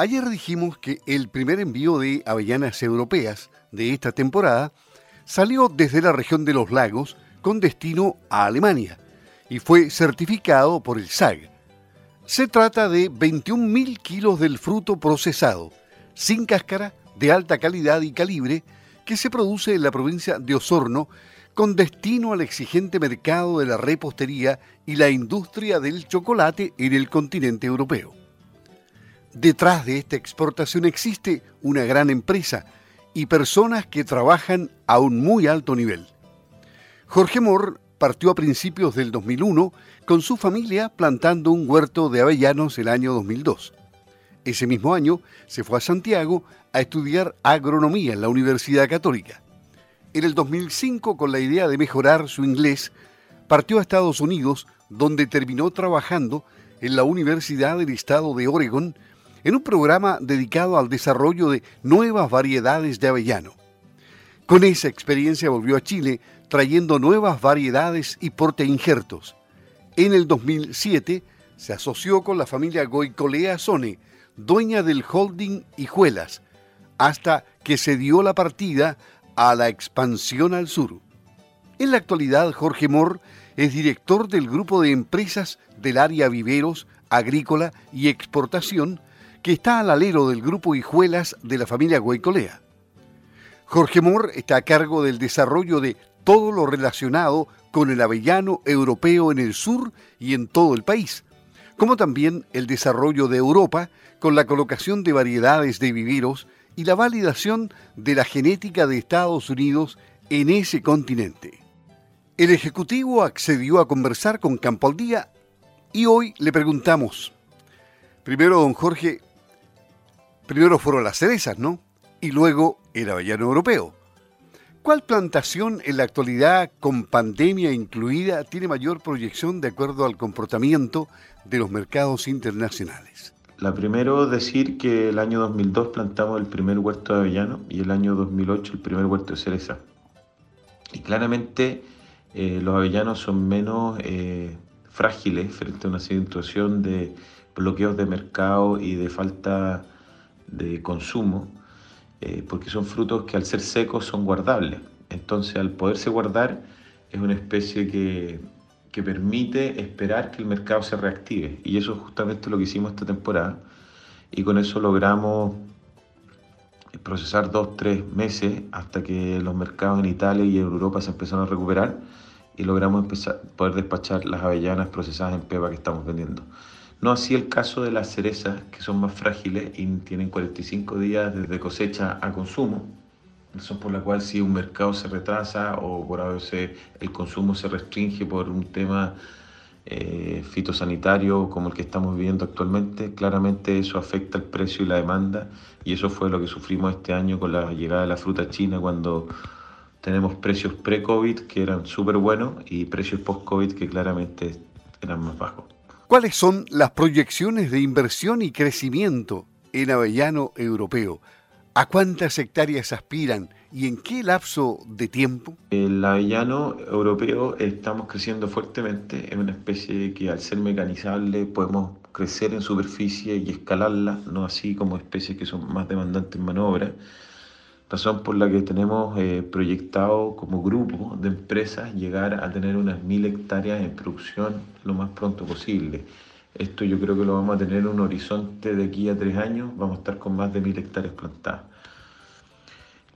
Ayer dijimos que el primer envío de avellanas europeas de esta temporada salió desde la región de los lagos con destino a Alemania y fue certificado por el SAG. Se trata de 21.000 kilos del fruto procesado, sin cáscara, de alta calidad y calibre, que se produce en la provincia de Osorno con destino al exigente mercado de la repostería y la industria del chocolate en el continente europeo. Detrás de esta exportación existe una gran empresa y personas que trabajan a un muy alto nivel. Jorge Mor partió a principios del 2001 con su familia plantando un huerto de avellanos el año 2002. Ese mismo año se fue a Santiago a estudiar agronomía en la Universidad Católica. En el 2005, con la idea de mejorar su inglés, partió a Estados Unidos, donde terminó trabajando en la Universidad del Estado de Oregon en un programa dedicado al desarrollo de nuevas variedades de avellano. Con esa experiencia volvió a Chile trayendo nuevas variedades y porte injertos. En el 2007 se asoció con la familia Goicolea Sone, dueña del holding Hijuelas, hasta que se dio la partida a la expansión al sur. En la actualidad, Jorge Mor es director del grupo de empresas del área viveros, agrícola y exportación que está al alero del grupo Hijuelas de la familia Goicolea. Jorge Mor está a cargo del desarrollo de todo lo relacionado con el avellano europeo en el sur y en todo el país, como también el desarrollo de Europa con la colocación de variedades de viveros y la validación de la genética de Estados Unidos en ese continente. El Ejecutivo accedió a conversar con Campo al Día y hoy le preguntamos, primero don Jorge, primero fueron las cerezas, ¿no? Y luego el avellano europeo. ¿Cuál plantación en la actualidad, con pandemia incluida, tiene mayor proyección de acuerdo al comportamiento de los mercados internacionales? La primero, decir que el año 2002 plantamos el primer huerto de avellano y el año 2008 el primer huerto de cereza. Y claramente eh, los avellanos son menos eh, frágiles frente a una situación de bloqueos de mercado y de falta de consumo eh, porque son frutos que al ser secos son guardables. Entonces al poderse guardar es una especie que, que permite esperar que el mercado se reactive. Y eso es justamente lo que hicimos esta temporada. Y con eso logramos procesar dos, tres meses hasta que los mercados en Italia y en Europa se empezaron a recuperar y logramos empezar, poder despachar las avellanas procesadas en pepa que estamos vendiendo. No así el caso de las cerezas, que son más frágiles y tienen 45 días desde cosecha a consumo, por la cual si un mercado se retrasa o por a veces el consumo se restringe por un tema eh, fitosanitario como el que estamos viviendo actualmente, claramente eso afecta el precio y la demanda y eso fue lo que sufrimos este año con la llegada de la fruta china cuando tenemos precios pre-COVID que eran súper buenos y precios post-COVID que claramente eran más bajos. ¿Cuáles son las proyecciones de inversión y crecimiento en avellano europeo? ¿A cuántas hectáreas aspiran y en qué lapso de tiempo? El avellano europeo estamos creciendo fuertemente, es una especie que al ser mecanizable podemos crecer en superficie y escalarla, no así como especies que son más demandantes en maniobra razón por la que tenemos eh, proyectado como grupo de empresas llegar a tener unas mil hectáreas en producción lo más pronto posible. Esto yo creo que lo vamos a tener en un horizonte de aquí a tres años, vamos a estar con más de mil hectáreas plantadas.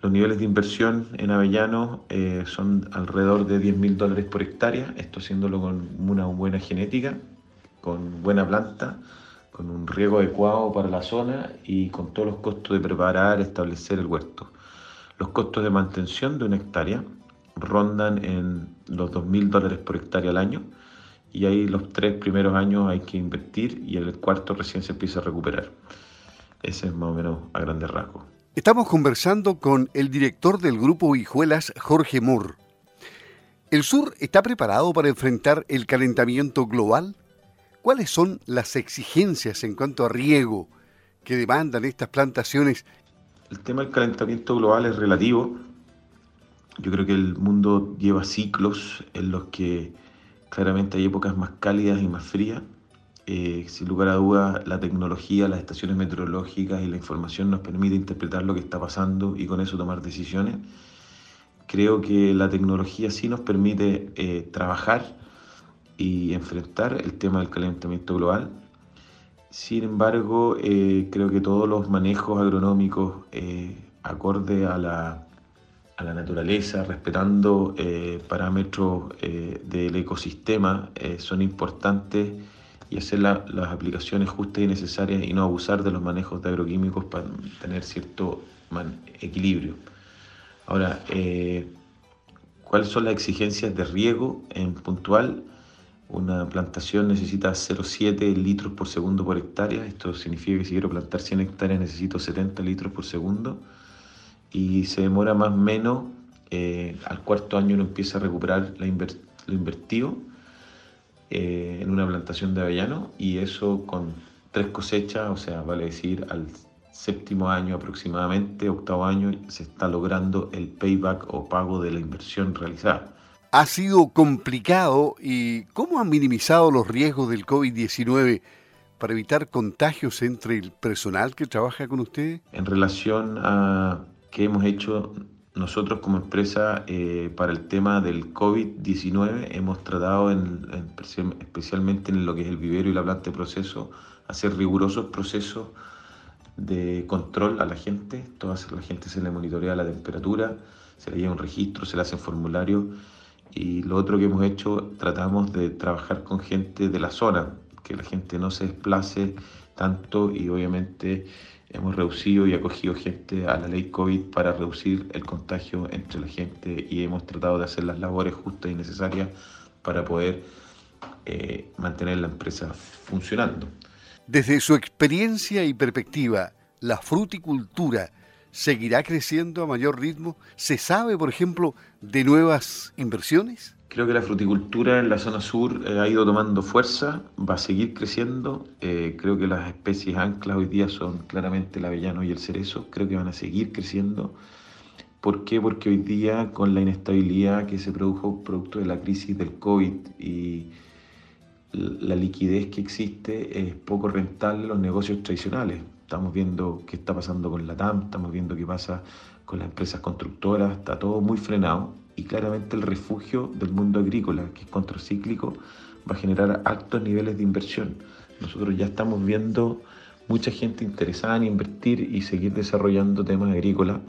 Los niveles de inversión en Avellano eh, son alrededor de 10 mil dólares por hectárea, esto haciéndolo con una buena genética, con buena planta, con un riego adecuado para la zona y con todos los costos de preparar, establecer el huerto. Los costos de mantención de una hectárea rondan en los 2.000 dólares por hectárea al año y ahí los tres primeros años hay que invertir y el cuarto recién se empieza a recuperar. Ese es más o menos a grandes rasgos. Estamos conversando con el director del grupo Hijuelas, Jorge Moore. ¿El sur está preparado para enfrentar el calentamiento global? ¿Cuáles son las exigencias en cuanto a riego que demandan estas plantaciones el tema del calentamiento global es relativo. Yo creo que el mundo lleva ciclos en los que claramente hay épocas más cálidas y más frías. Eh, sin lugar a dudas, la tecnología, las estaciones meteorológicas y la información nos permite interpretar lo que está pasando y con eso tomar decisiones. Creo que la tecnología sí nos permite eh, trabajar y enfrentar el tema del calentamiento global. Sin embargo, eh, creo que todos los manejos agronómicos acorde a la, a la naturaleza, respetando parámetros del ecosistema, son importantes y hacer las aplicaciones justas y necesarias y no abusar de los manejos de agroquímicos para tener cierto equilibrio. Ahora, eh, ¿cuáles son las exigencias de riego en puntual? Una plantación necesita 0,7 litros por segundo por hectárea. Esto significa que si quiero plantar 100 hectáreas necesito 70 litros por segundo. Y se demora más o menos, eh, al cuarto año uno empieza a recuperar la lo invertido eh, en una plantación de avellano y eso con tres cosechas, o sea, vale decir al séptimo año aproximadamente, octavo año, se está logrando el payback o pago de la inversión realizada. Ha sido complicado y ¿cómo han minimizado los riesgos del COVID-19 para evitar contagios entre el personal que trabaja con ustedes? En relación a qué hemos hecho nosotros como empresa eh, para el tema del COVID-19 hemos tratado, en, especialmente en lo que es el vivero y la planta de proceso, hacer rigurosos procesos de control a la gente. Toda la gente se le monitorea la temperatura, se le lleva un registro, se le hacen formularios. Y lo otro que hemos hecho, tratamos de trabajar con gente de la zona, que la gente no se desplace tanto y obviamente hemos reducido y acogido gente a la ley COVID para reducir el contagio entre la gente y hemos tratado de hacer las labores justas y necesarias para poder eh, mantener la empresa funcionando. Desde su experiencia y perspectiva, ¿la fruticultura seguirá creciendo a mayor ritmo? ¿Se sabe, por ejemplo, de nuevas inversiones? Creo que la fruticultura en la zona sur eh, ha ido tomando fuerza, va a seguir creciendo. Eh, creo que las especies anclas hoy día son claramente el avellano y el cerezo. Creo que van a seguir creciendo. ¿Por qué? Porque hoy día con la inestabilidad que se produjo producto de la crisis del COVID y la liquidez que existe, es poco rentable los negocios tradicionales. Estamos viendo qué está pasando con la TAM, estamos viendo qué pasa con las empresas constructoras, está todo muy frenado y claramente el refugio del mundo agrícola, que es contracíclico, va a generar altos niveles de inversión. Nosotros ya estamos viendo mucha gente interesada en invertir y seguir desarrollando temas agrícolas.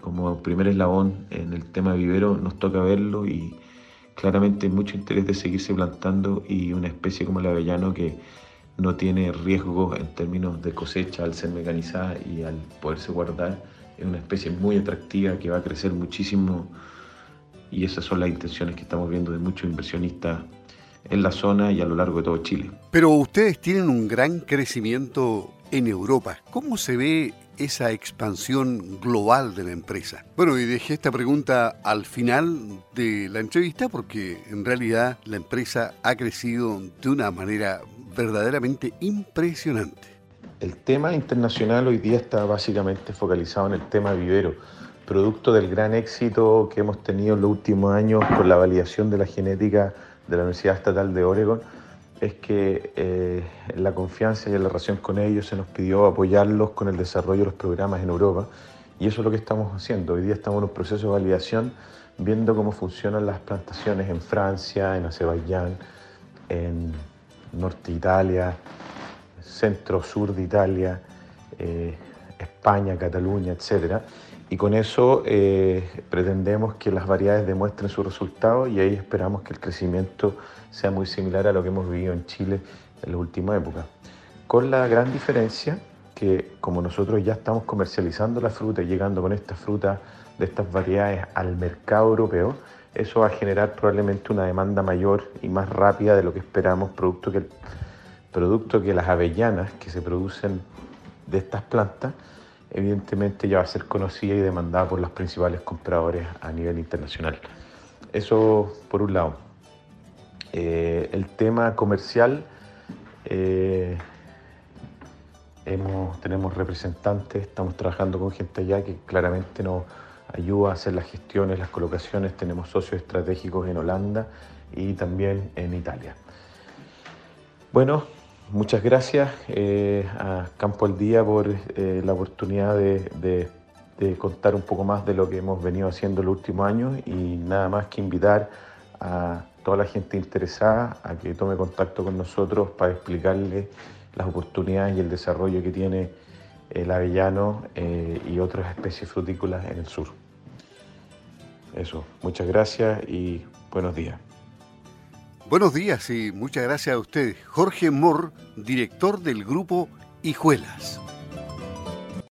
Como primer eslabón en el tema vivero nos toca verlo y claramente mucho interés de seguirse plantando y una especie como el avellano que no tiene riesgo en términos de cosecha al ser mecanizada y al poderse guardar, es una especie muy atractiva que va a crecer muchísimo y esas son las intenciones que estamos viendo de muchos inversionistas en la zona y a lo largo de todo Chile. Pero ustedes tienen un gran crecimiento en Europa. ¿Cómo se ve esa expansión global de la empresa? Bueno, y dejé esta pregunta al final de la entrevista porque en realidad la empresa ha crecido de una manera verdaderamente impresionante. El tema internacional hoy día está básicamente focalizado en el tema vivero producto del gran éxito que hemos tenido en los últimos años con la validación de la genética de la Universidad Estatal de Oregon, es que eh, la confianza y la relación con ellos se nos pidió apoyarlos con el desarrollo de los programas en Europa y eso es lo que estamos haciendo. Hoy día estamos en un proceso de validación viendo cómo funcionan las plantaciones en Francia, en Azerbaiyán, en Norte de Italia, centro-sur de Italia, eh, España, Cataluña, etcétera y con eso eh, pretendemos que las variedades demuestren su resultado y ahí esperamos que el crecimiento sea muy similar a lo que hemos vivido en Chile en la última época. Con la gran diferencia que como nosotros ya estamos comercializando la fruta y llegando con esta fruta de estas variedades al mercado europeo, eso va a generar probablemente una demanda mayor y más rápida de lo que esperamos, producto que, producto que las avellanas que se producen de estas plantas evidentemente ya va a ser conocida y demandada por los principales compradores a nivel internacional. Eso por un lado. Eh, el tema comercial, eh, tenemos representantes, estamos trabajando con gente allá que claramente nos ayuda a hacer las gestiones, las colocaciones. Tenemos socios estratégicos en Holanda y también en Italia. Bueno, muchas gracias eh, a Campo al Día por eh, la oportunidad de, contar un poco más de lo que hemos venido haciendo los últimos años y nada más que invitar a toda la gente interesada a que tome contacto con nosotros para explicarle las oportunidades y el desarrollo que tiene el avellano y otras especies frutícolas en el sur. Eso, muchas gracias y buenos días. Buenos días y muchas gracias a usted, Jorge Mor, director del grupo Hijuelas.